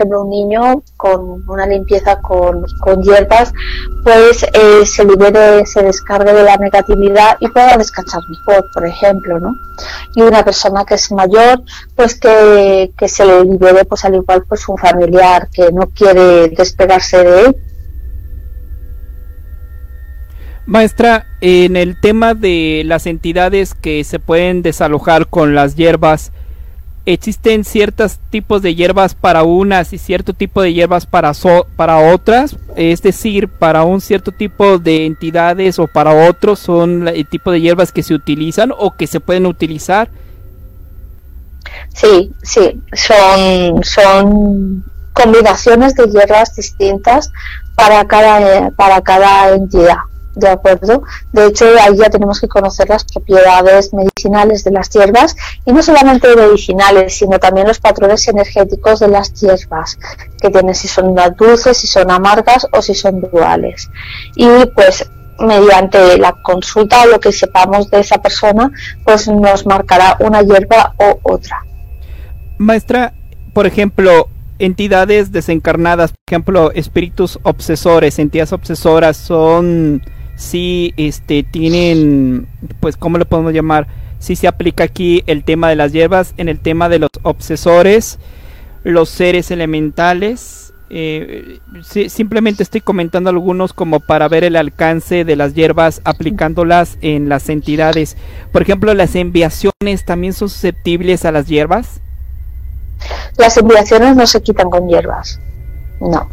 Ejemplo, un niño con una limpieza con, con hierbas, pues eh, se libere, se descargue de la negatividad y pueda descansar mejor, por ejemplo, ¿no? Y una persona que es mayor, pues que, que se le libere, pues al igual pues un familiar que no quiere despegarse de él. Maestra, en el tema de las entidades que se pueden desalojar con las hierbas, existen ciertos tipos de hierbas para unas y cierto tipo de hierbas para, para otras, es decir, para un cierto tipo de entidades o para otros son el tipo de hierbas que se utilizan o que se pueden utilizar. Sí, sí, son, son combinaciones de hierbas distintas para cada, para cada entidad. ¿De acuerdo? De hecho, ahí ya tenemos que conocer las propiedades medicinales de las hierbas y no solamente medicinales, sino también los patrones energéticos de las hierbas, que tienen si son dulces, si son amargas o si son duales. Y pues mediante la consulta o lo que sepamos de esa persona, pues nos marcará una hierba o otra. Maestra, por ejemplo, entidades desencarnadas, por ejemplo, espíritus obsesores, entidades obsesoras son si este tienen pues cómo lo podemos llamar si se aplica aquí el tema de las hierbas en el tema de los obsesores los seres elementales eh, simplemente estoy comentando algunos como para ver el alcance de las hierbas aplicándolas en las entidades. Por ejemplo las enviaciones también son susceptibles a las hierbas las enviaciones no se quitan con hierbas. No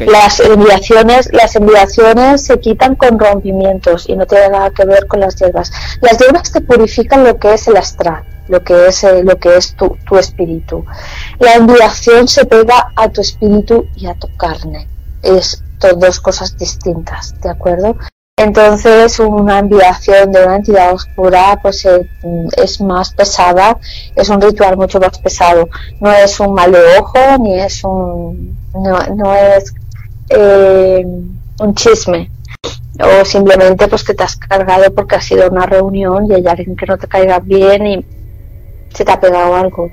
las enviaciones, las enviaciones se quitan con rompimientos y no tiene nada que ver con las hierbas. Las hierbas te purifican lo que es el astral, lo que es eh, lo que es tu, tu espíritu. La enviación se pega a tu espíritu y a tu carne. Es dos cosas distintas, ¿de acuerdo? Entonces una enviación de una entidad oscura pues eh, es más pesada, es un ritual mucho más pesado. No es un mal de ojo ni es un no, no es eh, un chisme o simplemente pues que te has cargado porque ha sido una reunión y hay alguien que no te caiga bien y se te ha pegado algo.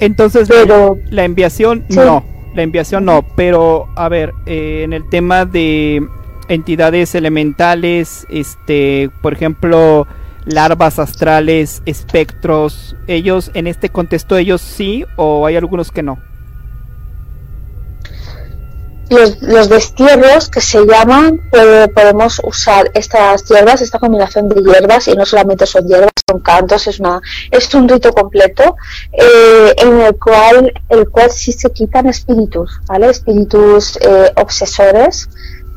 Entonces, pero la enviación no, la enviación no, pero a ver, eh, en el tema de entidades elementales, este, por ejemplo, larvas astrales, espectros, ellos en este contexto ellos sí o hay algunos que no los, destierros que se llaman, podemos usar estas hierbas, esta combinación de hierbas, y no solamente son hierbas, son cantos, es, una, es un rito completo, eh, en el cual, el cual sí se quitan espíritus, ¿vale? Espíritus eh, obsesores,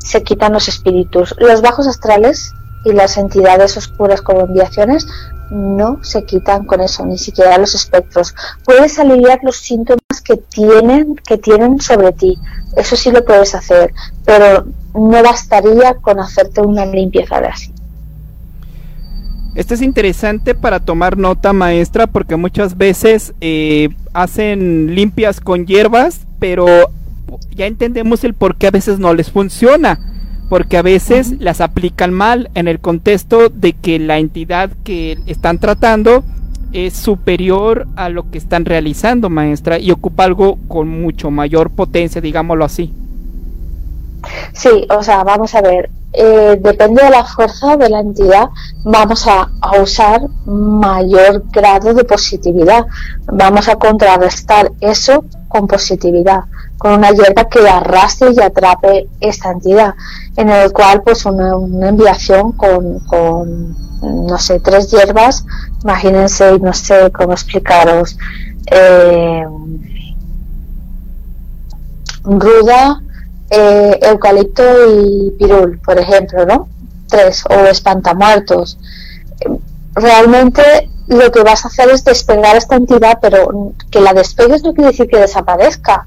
se quitan los espíritus. Los bajos astrales y las entidades oscuras como enviaciones no se quitan con eso, ni siquiera los espectros. Puedes aliviar los síntomas que tienen, que tienen sobre ti. Eso sí lo puedes hacer, pero no bastaría con hacerte una limpieza de así. Esto es interesante para tomar nota, maestra, porque muchas veces eh, hacen limpias con hierbas, pero ya entendemos el por qué a veces no les funciona porque a veces las aplican mal en el contexto de que la entidad que están tratando es superior a lo que están realizando, maestra, y ocupa algo con mucho mayor potencia, digámoslo así. Sí, o sea, vamos a ver, eh, depende de la fuerza de la entidad, vamos a, usar mayor grado de positividad. Vamos a contrarrestar eso con positividad, con una hierba que arrastre y atrape esta entidad, en el cual pues una, enviación con, no sé, tres hierbas, imagínense, no sé cómo explicaros, eh, ruda, eh, eucalipto y pirul, por ejemplo, ¿no? Tres, o espantamuertos. Realmente lo que vas a hacer es despegar esta entidad, pero que la despegues no quiere decir que desaparezca.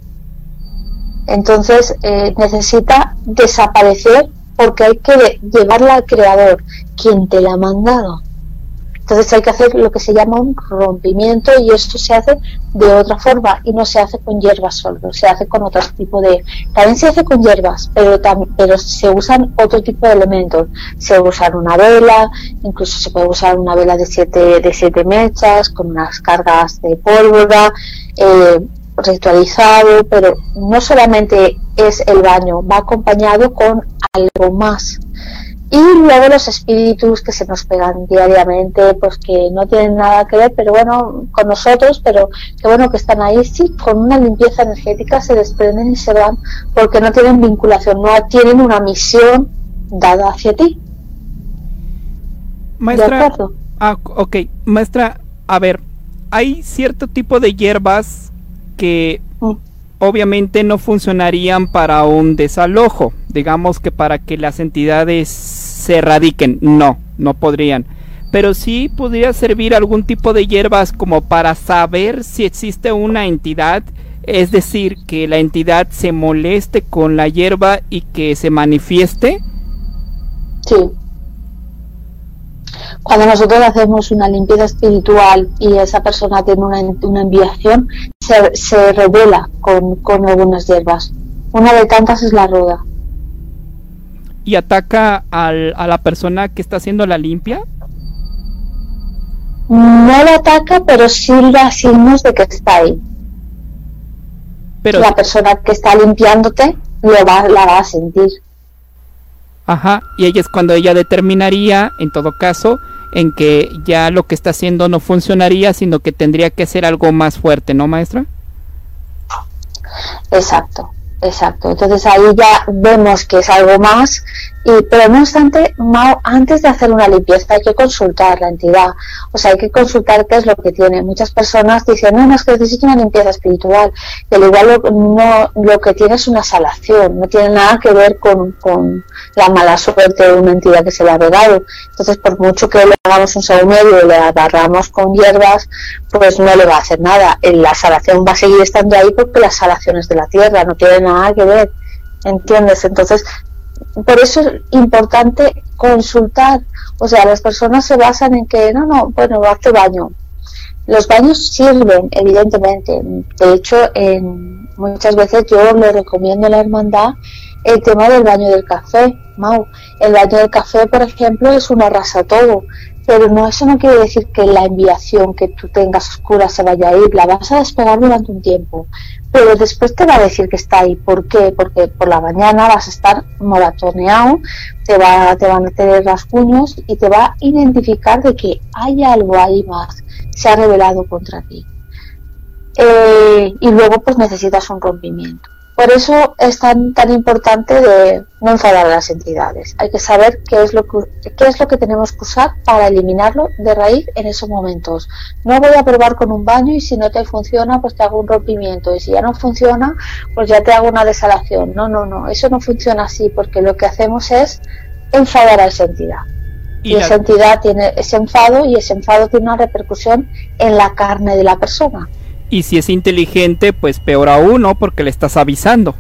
Entonces eh, necesita desaparecer porque hay que llevarla al creador, quien te la ha mandado. Entonces hay que hacer lo que se llama un rompimiento y esto se hace de otra forma y no se hace con hierbas solo, se hace con otro tipo de... También se hace con hierbas, pero, pero se usan otro tipo de elementos. Se usa una vela, incluso se puede usar una vela de siete, de siete mechas, con unas cargas de pólvora, eh, ritualizado, pero no solamente es el baño, va acompañado con algo más y luego los espíritus que se nos pegan diariamente, pues que no tienen nada que ver, pero bueno, con nosotros, pero que bueno que están ahí, sí, con una limpieza energética se desprenden y se van porque no tienen vinculación, no tienen una misión dada hacia ti. Maestra, ah, ok, maestra, a ver, hay cierto tipo de hierbas que. Obviamente no funcionarían para un desalojo, digamos que para que las entidades se erradiquen, no, no podrían. Pero sí podría servir algún tipo de hierbas como para saber si existe una entidad, es decir, que la entidad se moleste con la hierba y que se manifieste. Sí. Cuando nosotros hacemos una limpieza espiritual y esa persona tiene una, una enviación, se, se revela con, con algunas hierbas. Una de tantas es la ruda y ataca al, a la persona que está haciendo la limpia? No la ataca, pero sí da signos de que está ahí. Pero la persona que está limpiándote lo va, la va a sentir. Ajá, y ella es cuando ella determinaría, en todo caso, en que ya lo que está haciendo no funcionaría, sino que tendría que ser algo más fuerte, ¿no, maestra? Exacto. Exacto, entonces ahí ya vemos que es algo más, y, pero no obstante, antes de hacer una limpieza hay que consultar la entidad, o sea, hay que consultar qué es lo que tiene. Muchas personas dicen, no, no es que necesito una limpieza espiritual, y al igual lo, no, lo que tiene es una salación, no tiene nada que ver con, con la mala suerte de una entidad que se le ha pegado. Entonces, por mucho que le hagamos un medio y le agarramos con hierbas, pues no le va a hacer nada. La salación va a seguir estando ahí porque las salaciones de la tierra no tienen nada que ver. ¿Entiendes? Entonces, por eso es importante consultar. O sea, las personas se basan en que, no, no, bueno, hace baño. Los baños sirven, evidentemente. De hecho, en, muchas veces yo le recomiendo a la hermandad el tema del baño del café, Mau. El baño del café, por ejemplo, es una rasa todo, pero no eso no quiere decir que la enviación que tú tengas oscura se vaya a ir, la vas a despegar durante un tiempo, pero después te va a decir que está ahí. ¿Por qué? Porque por la mañana vas a estar moratoneado, te va, te van a tener rasguños y te va a identificar de que hay algo ahí más, se ha revelado contra ti. Eh, y luego pues necesitas un rompimiento. Por eso es tan, tan importante de no enfadar a las entidades. Hay que saber qué es, lo que, qué es lo que tenemos que usar para eliminarlo de raíz en esos momentos. No voy a probar con un baño y si no te funciona, pues te hago un rompimiento. Y si ya no funciona, pues ya te hago una desalación. No, no, no. Eso no funciona así porque lo que hacemos es enfadar a esa entidad. Y, esa entidad tiene ese enfado y ese enfado tiene una repercusión en la carne de la persona. Y si es inteligente, pues peor aún, ¿no? Porque le estás avisando.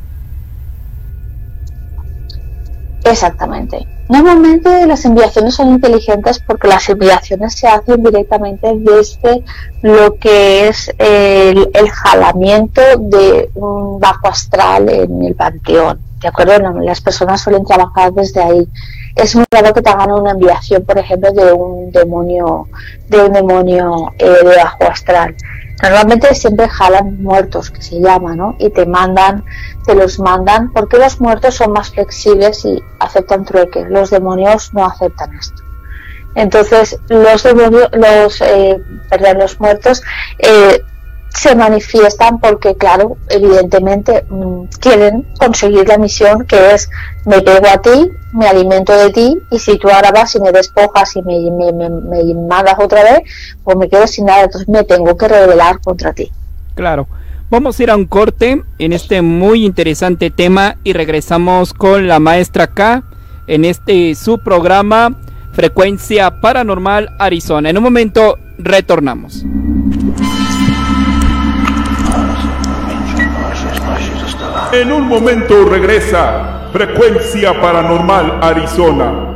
Exactamente. Normalmente las enviaciones son inteligentes porque las enviaciones se hacen directamente desde lo que es el, jalamiento de un bajo astral en el panteón. ¿De acuerdo? Las personas suelen trabajar desde ahí. Es muy raro que te hagan una enviación, por ejemplo, de un demonio, de un demonio eh, de bajo astral. Normalmente siempre jalan muertos, que se llama, ¿no? Y te mandan, te los mandan, porque los muertos son más flexibles y aceptan trueques. Los demonios no aceptan esto. Entonces, los demonios, los, eh, perdón, los muertos eh, se manifiestan porque, claro, evidentemente mm, quieren conseguir la misión que es me pego a ti, me alimento de ti y si tú ahora vas y me despojas y me, me, me, mandas otra vez, pues me quedo sin nada, entonces me tengo que rebelar contra ti. Claro. Vamos a ir a un corte en este muy interesante tema y regresamos con la maestra K en este su programa Frecuencia Paranormal Arizona. En un momento retornamos. En un momento regresa Frecuencia Paranormal Arizona.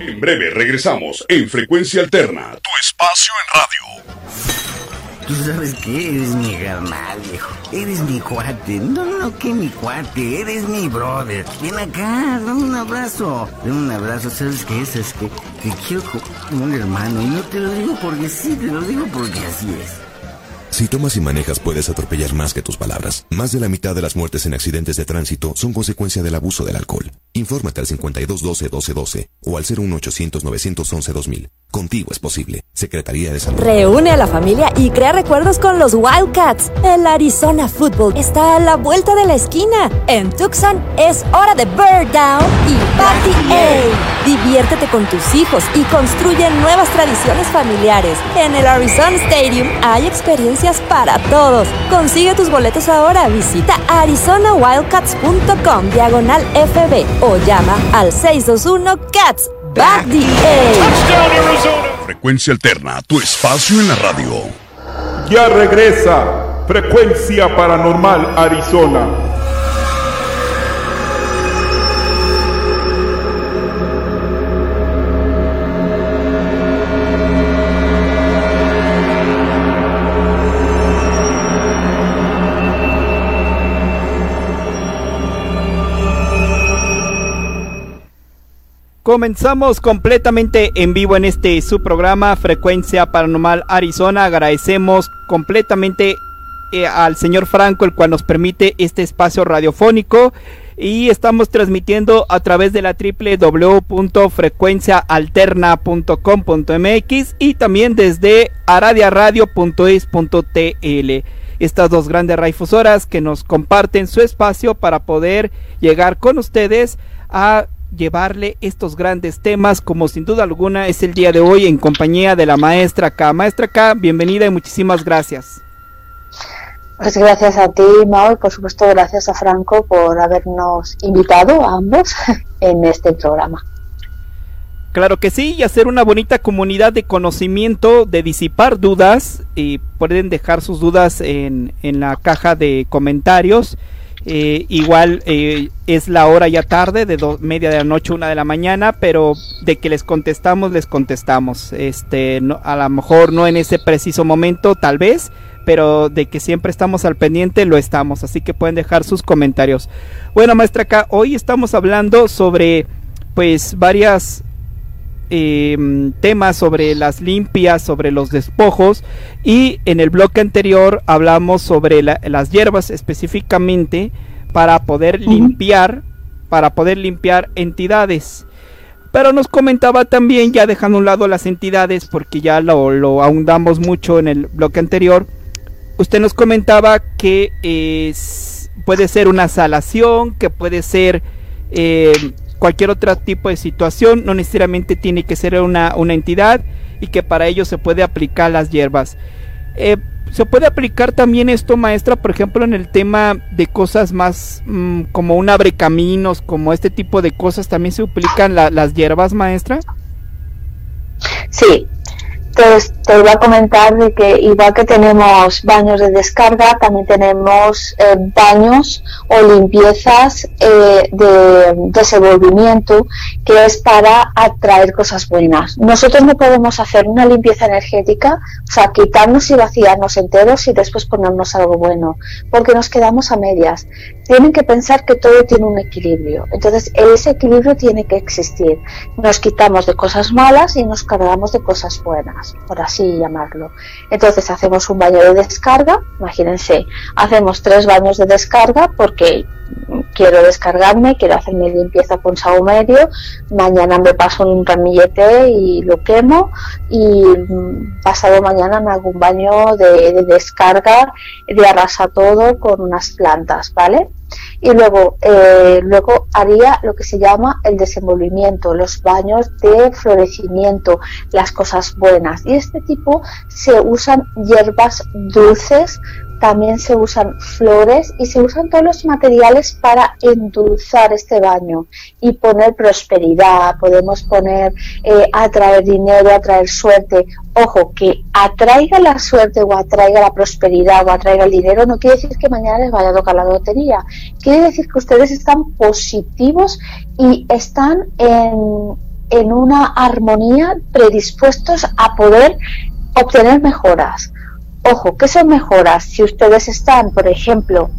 En breve regresamos en Frecuencia Alterna, tu espacio en radio. Tú sabes que eres mi hermano, viejo. Eres mi cuate. No, no, que mi cuate. Eres mi brother. Ven acá, dame un abrazo. Dame un abrazo. ¿Sabes qué es? Es que te quiero como un hermano. Y no te lo digo porque sí, te lo digo porque así es. Si tomas y manejas puedes atropellar más que tus palabras. Más de la mitad de las muertes en accidentes de tránsito son consecuencia del abuso del alcohol. Infórmate al 5212-1212 o al 01800-911-2000. Contigo es posible. Secretaría de Salud. Reúne a la familia y crea recuerdos con los Wildcats. El Arizona Football está a la vuelta de la esquina. En Tucson es hora de Bird Down y Party A. Diviértete con tus hijos y construye nuevas tradiciones familiares. En el Arizona Stadium hay experiencias para todos. Consigue tus boletos ahora. Visita arizonawildcats.com diagonal FB o llama al 621 Cats Back the Frecuencia Alterna, tu espacio en la radio. Ya regresa Frecuencia Paranormal Arizona. Comenzamos completamente en vivo en este su programa Frecuencia Paranormal Arizona. Agradecemos completamente eh, al señor Franco el cual nos permite este espacio radiofónico y estamos transmitiendo a través de la www.frecuenciaalterna.com.mx y también desde aradiaradio.es.tl. Estas dos grandes radiodifusoras que nos comparten su espacio para poder llegar con ustedes a llevarle estos grandes temas como sin duda alguna es el día de hoy en compañía de la maestra K. Maestra K, bienvenida y muchísimas gracias. Pues gracias a ti, Mao, y por supuesto gracias a Franco por habernos invitado a ambos en este programa. Claro que sí, y hacer una bonita comunidad de conocimiento, de disipar dudas, y pueden dejar sus dudas en, en la caja de comentarios eh, igual eh, es la hora ya tarde, de media de la noche, una de la mañana, pero de que les contestamos, les contestamos. Este, no, a lo mejor no en ese preciso momento, tal vez, pero de que siempre estamos al pendiente, lo estamos. Así que pueden dejar sus comentarios. Bueno, maestra acá, hoy estamos hablando sobre, pues, varias Em, temas sobre las limpias, sobre los despojos y en el bloque anterior hablamos sobre las hierbas específicamente para poder limpiar, para poder limpiar entidades. Pero nos comentaba también, ya dejando a un lado las entidades, porque ya lo, lo ahondamos mucho en el bloque anterior, usted nos comentaba que es, puede ser una salación, que puede ser eh, cualquier otro tipo de situación, no necesariamente tiene que ser una, entidad y que para ello se puede aplicar las hierbas. Eh, se puede aplicar también esto, maestra, por ejemplo, en el tema de cosas más mm, como un abre caminos, como este tipo de cosas, también se aplican las hierbas, maestra. Sí, entonces te voy a comentar de que igual que tenemos baños de descarga, también tenemos eh, baños o limpiezas eh, de desenvolvimiento que es para atraer cosas buenas. Nosotros no podemos hacer una limpieza energética, o sea, quitarnos y vaciarnos enteros y después ponernos algo bueno, porque nos quedamos a medias tienen que pensar que todo tiene un equilibrio. Entonces, ese equilibrio tiene que existir. Nos quitamos de cosas malas y nos cargamos de cosas buenas, por así llamarlo. Entonces, hacemos un baño de descarga, imagínense, hacemos tres baños de descarga porque quiero descargarme, quiero hacerme limpieza con medio, mañana me paso un ramillete y lo quemo y mm, pasado mañana me hago un baño de, de descarga, de arrasa todo con unas plantas, ¿vale? y luego eh, luego haría lo que se llama el desenvolvimiento los baños de florecimiento las cosas buenas y este tipo se usan hierbas dulces también se usan flores y se usan todos los materiales para endulzar este baño y poner prosperidad, podemos poner eh, atraer dinero, atraer suerte. Ojo, que atraiga la suerte o atraiga la prosperidad o atraiga el dinero no quiere decir que mañana les vaya a tocar la lotería. Quiere decir que ustedes están positivos y están en, en una armonía predispuestos a poder obtener mejoras Ojo, ¿qué son mejoras? Si ustedes están, por ejemplo,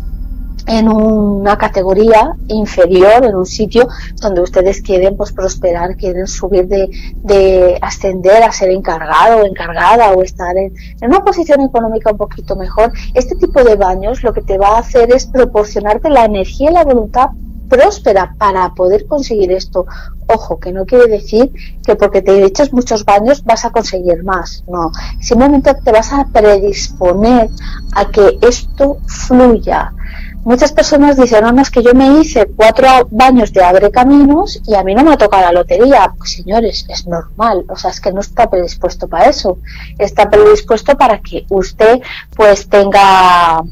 en una categoría inferior, en un sitio donde ustedes quieren pues, prosperar, quieren subir de, ascender a ser encargado o encargada o estar en, en, una posición económica un poquito mejor, este tipo de baños lo que te va a hacer es proporcionarte la energía y la voluntad próspera para poder conseguir esto. Ojo, que no quiere decir que porque te echas muchos baños vas a conseguir más. No, simplemente te vas a predisponer a que esto fluya. Muchas personas dicen, no, es que yo me hice cuatro baños de abre caminos y a mí no me ha tocado la lotería. Pues señores, es normal, o sea, es que no está predispuesto para eso. Está predispuesto para que usted pues tenga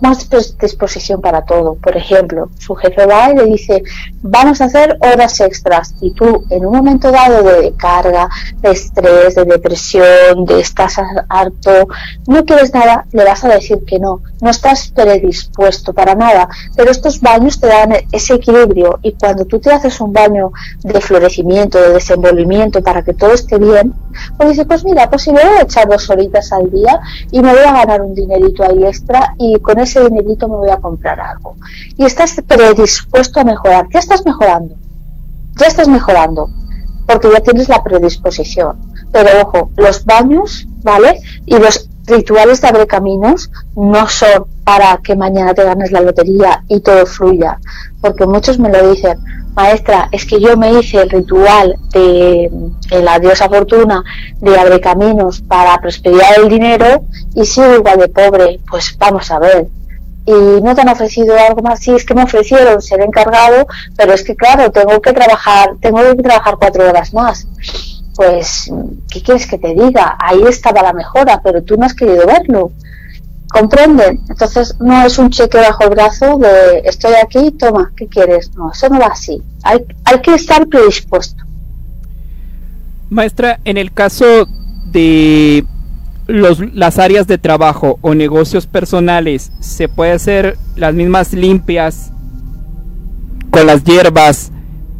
más disposición para todo. Por ejemplo, su jefe va y le dice, vamos a hacer horas extras y tú en un momento dado de carga, de estrés, de depresión, de estás harto, no quieres nada, le vas a decir que no, no estás predispuesto para nada, pero estos baños te dan ese equilibrio. Y cuando tú te haces un baño de florecimiento, de desenvolvimiento para que todo esté bien, pues dices, pues mira, pues si me voy a echar dos horitas al día y me voy a ganar un dinerito ahí extra y con ese dinerito me voy a comprar algo. Y estás predispuesto a mejorar. Ya estás mejorando. Ya estás mejorando. Porque ya tienes la predisposición. Pero ojo, los baños, ¿vale? Y los rituales de abre caminos no son para que mañana te ganes la lotería y todo fluya. Porque muchos me lo dicen, maestra, es que yo me hice el ritual de la diosa fortuna de abre caminos para prosperidad el dinero y sigo igual de pobre. Pues vamos a ver. Y no te han ofrecido algo más. Sí, es que me ofrecieron ser encargado, pero es que claro, tengo que trabajar, tengo que trabajar cuatro horas más. Pues, ¿qué quieres que te diga? Ahí estaba la mejora, pero tú no has querido verlo. ¿Comprenden? Entonces no es un cheque bajo el brazo de estoy aquí, toma, ¿qué quieres? No, eso no va así. Hay, hay que estar predispuesto. Maestra, en el caso de los, las áreas de trabajo o negocios personales, ¿se puede hacer las mismas limpias con las hierbas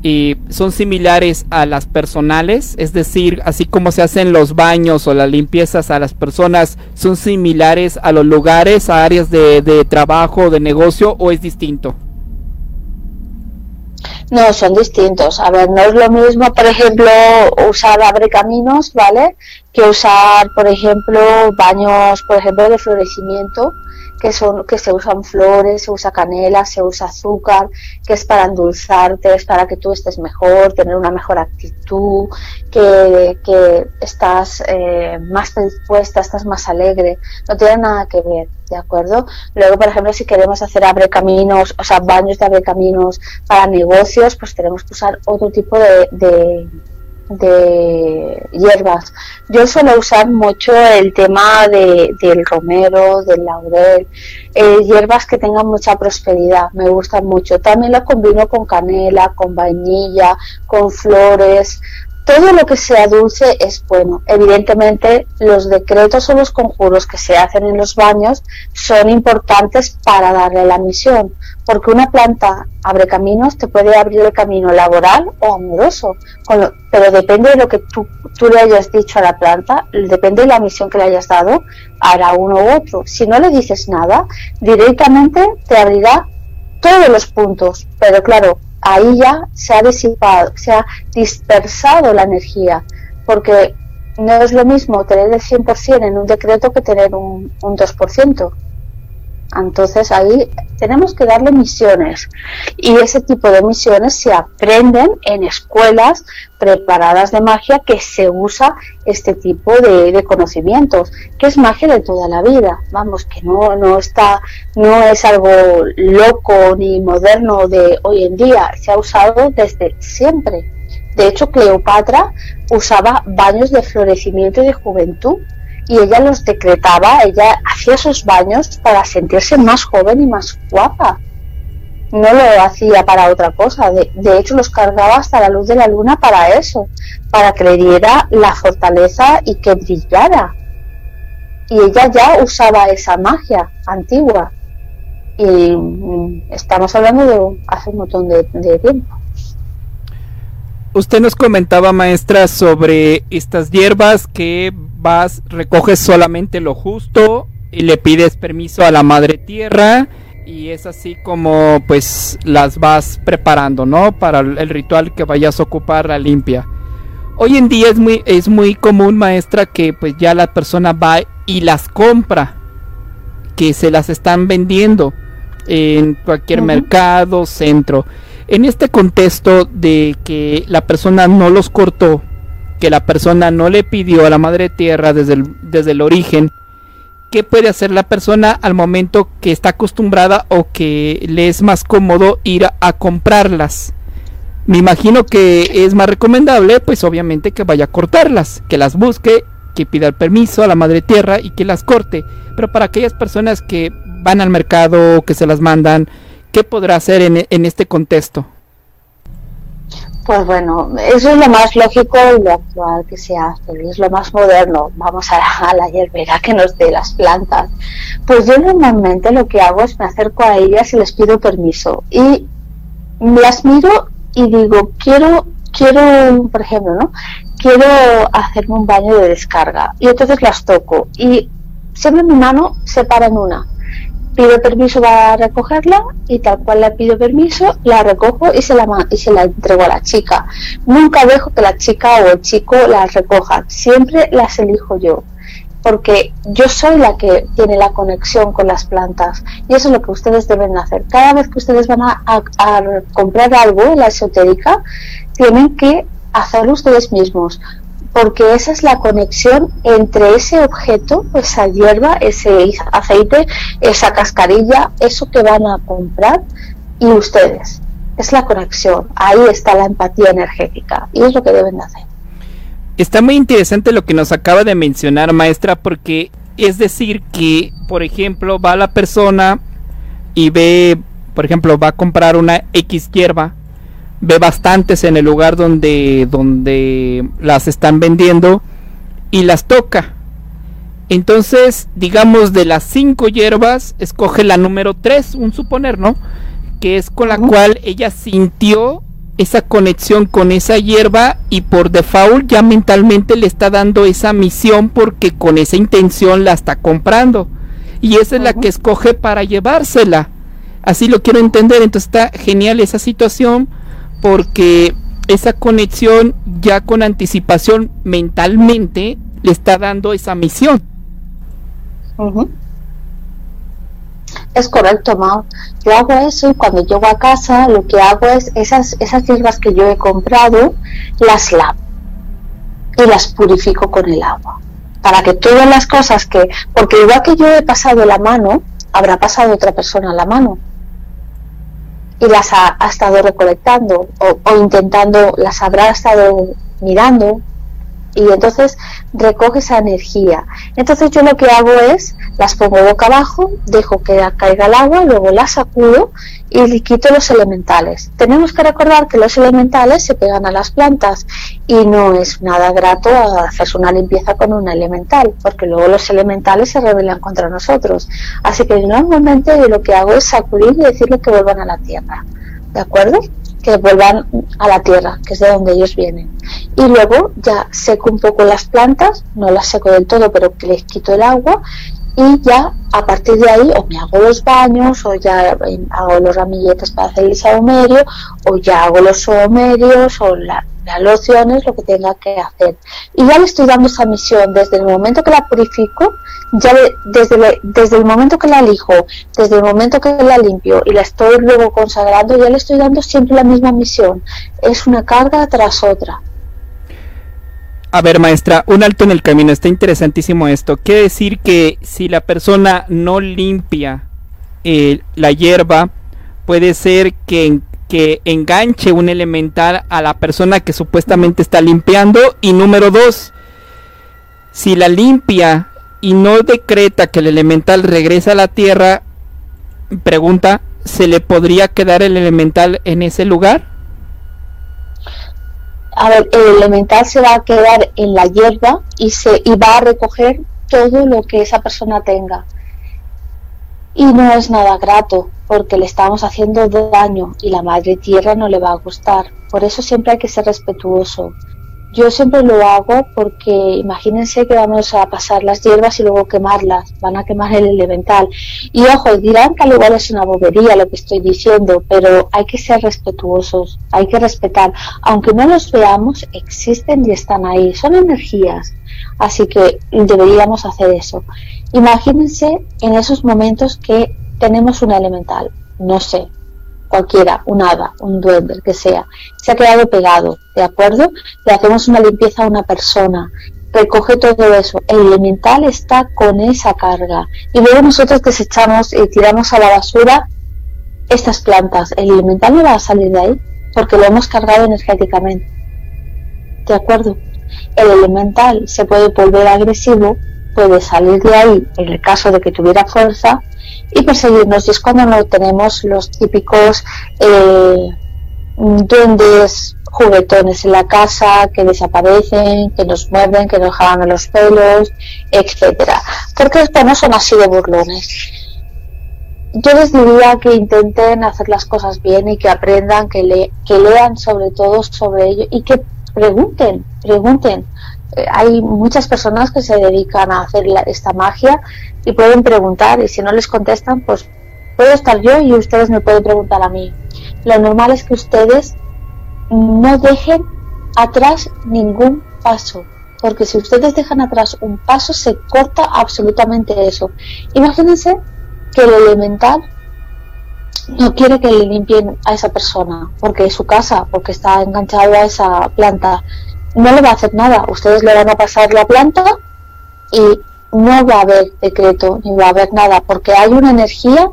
y son similares a las personales, es decir, así como se hacen los baños o las limpiezas a las personas, son similares a los lugares, a áreas de, de trabajo, de negocio o es distinto? No, son distintos. A ver, no es lo mismo, por ejemplo, usar abre caminos, ¿vale? Que usar, por ejemplo, baños, por ejemplo, de florecimiento, que son que se usan flores, se usa canela, se usa azúcar, que es para endulzarte, es para que tú estés mejor, tener una mejor actitud, que, que estás eh, más predispuesta, estás más alegre, no tiene nada que ver, ¿de acuerdo? Luego, por ejemplo, si queremos hacer abre caminos, o sea, baños de abre caminos para negocios, pues tenemos que usar otro tipo de de hierbas. Yo suelo usar mucho el tema de, del romero, del laurel, eh, hierbas que tengan mucha prosperidad, me gustan mucho. También lo combino con canela, con vainilla, con flores, todo lo que sea dulce es bueno. Evidentemente, los decretos o los conjuros que se hacen en los baños son importantes para darle la misión, porque una planta abre caminos, te puede abrir el camino laboral o amoroso, pero depende de lo que tú, tú, le hayas dicho a la planta, depende de la misión que le hayas dado, hará uno u otro. Si no le dices nada, directamente te abrirá todos los puntos, pero claro, ahí ya se ha disipado, se ha dispersado la energía, porque no es lo mismo tener el 100% en un decreto que tener un, un 2%. Entonces ahí tenemos que darle misiones y ese tipo de misiones se aprenden en escuelas preparadas de magia que se usa este tipo de, conocimientos, que es magia de toda la vida. Vamos, que no, no está, no es algo loco ni moderno de hoy en día, se ha usado desde siempre. De hecho, Cleopatra usaba baños de florecimiento y de juventud y ella los decretaba, ella hacía esos baños para sentirse más joven y más guapa. No lo hacía para otra cosa, de, hecho los cargaba hasta la luz de la luna para eso, para que le diera la fortaleza y que brillara. Y ella ya usaba esa magia antigua. Y mm, estamos hablando de hace un montón de tiempo. Usted nos comentaba, maestra, sobre estas hierbas que vas, recoges solamente lo justo y le pides permiso a la madre tierra y es así como pues las vas preparando, ¿no? Para el ritual que vayas a ocupar la limpia. Hoy en día es muy, es muy común, maestra, que pues ya la persona va y las compra, que se las están vendiendo en cualquier mercado, centro. En este contexto de que la persona no los cortó, que la persona no le pidió a la madre tierra desde el, desde el origen, ¿qué puede hacer la persona al momento que está acostumbrada o que le es más cómodo ir a, comprarlas? Me imagino que es más recomendable, pues obviamente que vaya a cortarlas, que las busque, que pida el permiso a la madre tierra y que las corte. Pero para aquellas personas que van al mercado, que se las mandan, ¿Qué podrá hacer en, en este contexto? Pues bueno, eso es lo más lógico y lo actual que se hace, es lo más moderno. Vamos a, la hierbera que nos dé las plantas. Pues yo normalmente lo que hago es me acerco a ellas y les pido permiso y las miro y digo, quiero, quiero, por ejemplo, ¿no? Quiero hacerme un baño de descarga y entonces las toco y siempre mi mano se para en una pido permiso para recogerla y tal cual le pido permiso, la recojo y se la, y se la entrego a la chica. Nunca dejo que la chica o el chico las recojan, siempre las elijo yo, porque yo soy la que tiene la conexión con las plantas y eso es lo que ustedes deben hacer. Cada vez que ustedes van a, a comprar algo en la esotérica, tienen que hacerlo ustedes mismos porque esa es la conexión entre ese objeto, esa hierba, ese aceite, esa cascarilla, eso que van a comprar y ustedes. Es la conexión, ahí está la empatía energética y es lo que deben hacer. Está muy interesante lo que nos acaba de mencionar, maestra, porque es decir que, por ejemplo, va la persona y ve, por ejemplo, va a comprar una X hierba ve bastantes en el lugar donde, donde las están vendiendo y las toca. Entonces, digamos, de las cinco hierbas, escoge la número tres, un suponer, ¿no? Que es con la cual ella sintió esa conexión con esa hierba y por default ya mentalmente le está dando esa misión porque con esa intención la está comprando. Y esa es la que escoge para llevársela. Así lo quiero entender. Entonces está genial esa situación porque esa conexión ya con anticipación mentalmente le está dando esa misión. Es correcto, Mao. Yo hago eso y cuando llego a casa lo que hago es esas, esas hierbas que yo he comprado, las lavo y las purifico con el agua. Para que todas las cosas que, porque igual que yo he pasado la mano, habrá pasado otra persona la mano y las ha, estado recolectando o, intentando, las habrá estado mirando y entonces recoge esa energía. Entonces yo lo que hago es las pongo boca abajo, dejo que caiga el agua, luego las sacudo y quito los elementales. Tenemos que recordar que los elementales se pegan a las plantas y no es nada grato hacerse una limpieza con un elemental, porque luego los elementales se rebelan contra nosotros. Así que normalmente yo lo que hago es sacudir y decirle que vuelvan a la tierra. ¿De acuerdo? Que vuelvan a la tierra, que es de donde ellos vienen. Y luego ya seco un poco las plantas, no las seco del todo, pero que les quito el agua y ya a partir de ahí o me hago los baños o ya hago los ramilletes para hacer el saumerio o ya hago los saumerios o la loción es lo que tenga que hacer. Y ya le estoy dando esa misión desde el momento que la purifico, ya desde, desde el momento que la elijo, desde el momento que la limpio y la estoy luego consagrando, ya le estoy dando siempre la misma misión. Es una carga tras otra. A ver, maestra, un alto en el camino. Está interesantísimo esto. Quiere decir que si la persona no limpia eh, la hierba, puede ser que, que enganche un elemental a la persona que supuestamente está limpiando. Y número dos, si la limpia y no decreta que el elemental regresa a la tierra, pregunta, ¿se le podría quedar el elemental en ese lugar? el elemental se va a quedar en la hierba y, se, y va a recoger todo lo que esa persona tenga. Y no es nada grato, porque le estamos haciendo daño y la madre tierra no le va a gustar. Por eso siempre hay que ser respetuoso. Yo siempre lo hago porque imagínense que vamos a pasar las hierbas y luego quemarlas, van a quemar el elemental. Y ojo, dirán que al igual es una bobería lo que estoy diciendo, pero hay que ser respetuosos, hay que respetar. Aunque no los veamos, existen y están ahí, son energías. Así que deberíamos hacer eso. Imagínense en esos momentos que tenemos un elemental, no sé, cualquiera, un hada, un duende, que sea, se ha quedado pegado, ¿de acuerdo? Le hacemos una limpieza a una persona, recoge todo eso, el elemental está con esa carga y luego nosotros desechamos y tiramos a la basura estas plantas, el elemental no va a salir de ahí porque lo hemos cargado energéticamente, ¿de acuerdo? El elemental se puede volver agresivo, puede salir de ahí en el caso de que tuviera fuerza y perseguirnos. Y es cuando no tenemos los típicos eh, duendes juguetones en la casa que desaparecen, que nos muerden, que nos jalan los pelos, etcétera. Porque no son así de burlones. Yo les diría que intenten hacer las cosas bien y que aprendan, que, le, que lean sobre todo sobre ello y que pregunten, pregunten. Eh, hay muchas personas que se dedican a hacer esta magia y pueden preguntar y si no les contestan pues puedo estar yo y ustedes me pueden preguntar a mí. Lo normal es que ustedes no dejen atrás ningún paso porque si ustedes dejan atrás un paso se corta absolutamente eso. Imagínense que el elemental no quiere que le limpien a esa persona porque es su casa, porque está enganchado a esa planta no le va a hacer nada. Ustedes le van a pasar la planta y no va a haber decreto ni va a haber nada porque hay una energía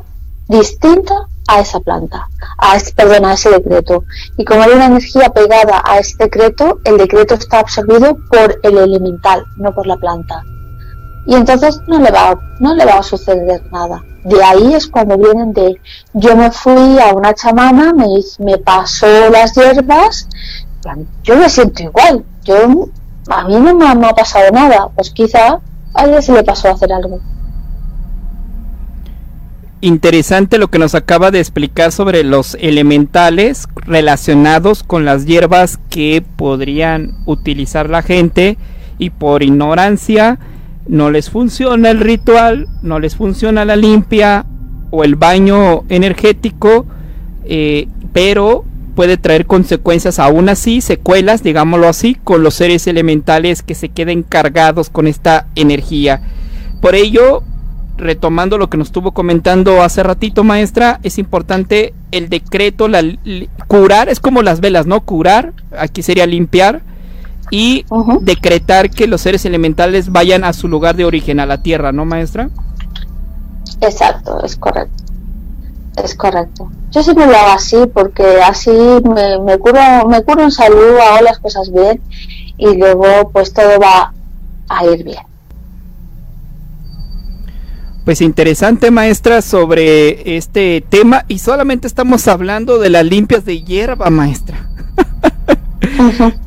distinta a esa planta, a este, perdón, a ese decreto. Y como hay una energía pegada a ese decreto, el decreto está absorbido por el elemental, no por la planta. Y entonces no le va, no le va a suceder nada. De ahí es cuando vienen de yo me fui a una chamana, me, me pasó las hierbas, yo me siento igual, yo a mí no me, ha pasado nada, pues quizá a alguien se le pasó a hacer algo. Interesante lo que nos acaba de explicar sobre los elementales relacionados con las hierbas que podrían utilizar la gente y por ignorancia no les funciona el ritual, no les funciona la limpia o el baño energético, eh, pero puede traer consecuencias aún así, secuelas, digámoslo así, con los seres elementales que se queden cargados con esta energía. Por ello, retomando lo que nos estuvo comentando hace ratito, maestra, es importante el decreto, la, curar, es como las velas, ¿no? Curar, aquí sería limpiar y decretar que los seres elementales vayan a su lugar de origen, a la tierra, ¿no, maestra? Exacto, es correcto. Es correcto. Yo siempre lo hago así porque así me, me, curo, me curo en salud, hago las cosas bien y luego pues todo va a ir bien. Pues interesante maestra sobre este tema y solamente estamos hablando de las limpias de hierba maestra.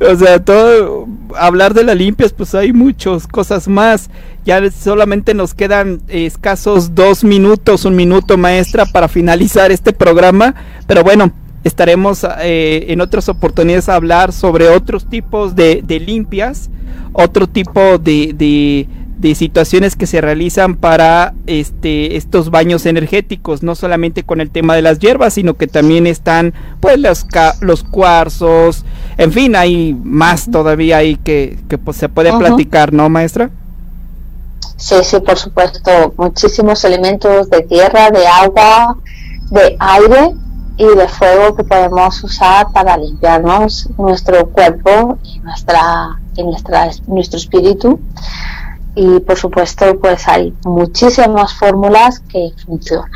o sea, todo hablar de las limpias, pues hay muchas cosas más. Ya solamente nos quedan escasos dos minutos, un minuto maestra para finalizar este programa. Pero bueno, estaremos eh, en otras oportunidades a hablar sobre otros tipos de, limpias, otro tipo de, de situaciones que se realizan para este estos baños energéticos, no solamente con el tema de las hierbas, sino que también están pues los, los cuarzos, en fin, hay más todavía ahí que, que pues, se puede platicar, ¿no, maestra? Sí, sí, por supuesto, muchísimos elementos de tierra, de agua, de aire y de fuego que podemos usar para limpiarnos nuestro cuerpo y nuestra, y nuestra nuestro espíritu y por supuesto pues hay muchísimas fórmulas que funcionan.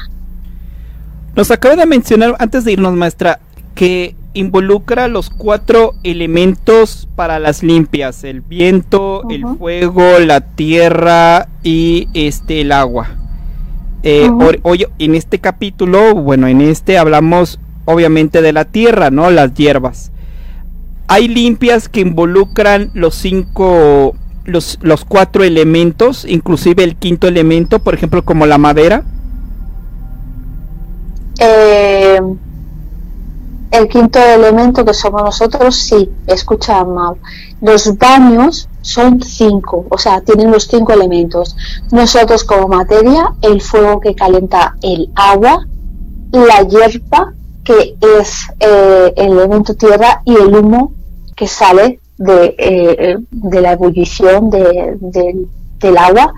Nos acaba de mencionar antes de irnos maestra que involucra los cuatro elementos para las limpias, el viento, el fuego, la tierra y este el agua. Eh, hoy en este capítulo, bueno, en este hablamos obviamente de la tierra, ¿no? Las hierbas. Hay limpias que involucran los cinco los, los cuatro elementos, inclusive el quinto elemento, por ejemplo, como la madera? Eh, el quinto elemento que somos nosotros, sí, escucha mal. Los baños son cinco, o sea, tienen los cinco elementos. Nosotros como materia, el fuego que calienta el agua, la hierba, que es eh, el elemento tierra, y el humo que sale de, eh, de la ebullición de, del agua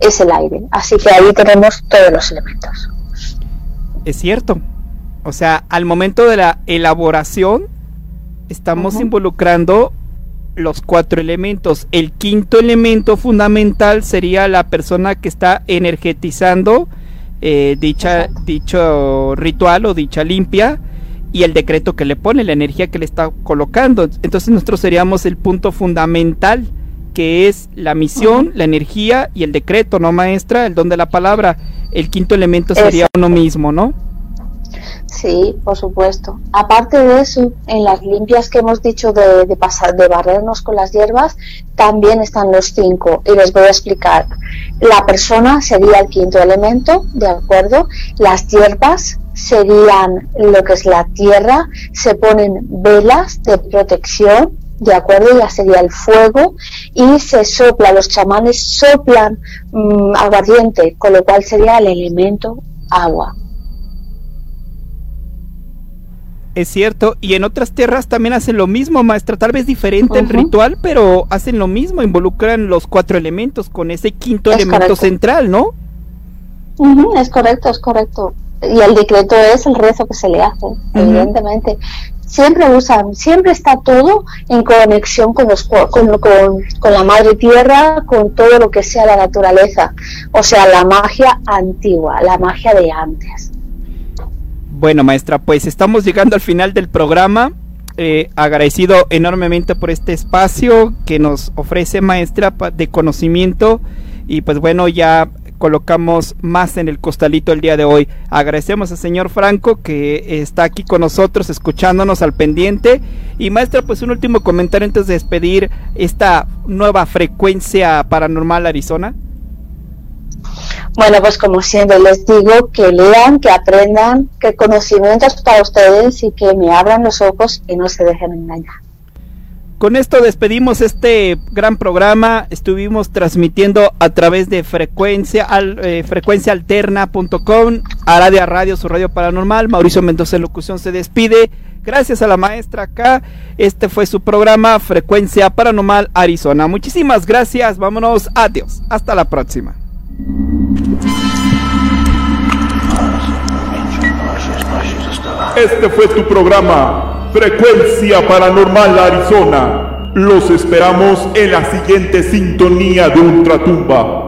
es el aire. Así que ahí tenemos todos los elementos. Es cierto. O sea, al momento de la elaboración estamos involucrando los cuatro elementos. El quinto elemento fundamental sería la persona que está energetizando eh, dicha, dicho ritual o dicha limpia y el decreto que le pone, la energía que le está colocando. Entonces nosotros seríamos el punto fundamental que es la misión, la energía y el decreto, ¿no, maestra? El don de la palabra. El quinto elemento sería uno mismo, ¿no? Sí, por supuesto. Aparte de eso, en las limpias que hemos dicho de, pasar, de barrernos con las hierbas, también están los cinco. Y les voy a explicar. La persona sería el quinto elemento, ¿de acuerdo? Las hierbas serían lo que es la tierra, se ponen velas de protección, ¿de acuerdo? Ya sería el fuego y se sopla, los chamanes soplan mm, aguardiente, con lo cual sería el elemento agua. Es cierto, y en otras tierras también hacen lo mismo, maestra, tal vez diferente el ritual, pero hacen lo mismo, involucran los cuatro elementos con ese quinto elemento central, ¿no? es correcto, es correcto y el decreto es el rezo que se le hace, evidentemente. Siempre usan, siempre está todo en conexión con, los, con, con, la madre tierra, con todo lo que sea la naturaleza, o sea, la magia antigua, la magia de antes. Bueno, maestra, pues estamos llegando al final del programa. Eh, agradecido enormemente por este espacio que nos ofrece maestra de conocimiento y pues bueno ya colocamos más en el costalito el día de hoy. Agradecemos al señor Franco que está aquí con nosotros escuchándonos al pendiente. Y maestra, pues un último comentario antes de despedir esta nueva frecuencia paranormal Arizona. Bueno, pues como siempre les digo, que lean, que aprendan, que conocimientos para ustedes y que me abran los ojos y no se dejen engañar. Con esto despedimos este gran programa. Estuvimos transmitiendo a través de frecuencia al, eh, Aradia Radio, su radio paranormal. Mauricio Mendoza en locución se despide. Gracias a la maestra acá. Este fue su programa Frecuencia Paranormal Arizona. Muchísimas gracias. Vámonos. Adiós. Hasta la próxima. Este fue tu programa Frecuencia Paranormal Arizona. Los esperamos en la siguiente sintonía de Ultratumba.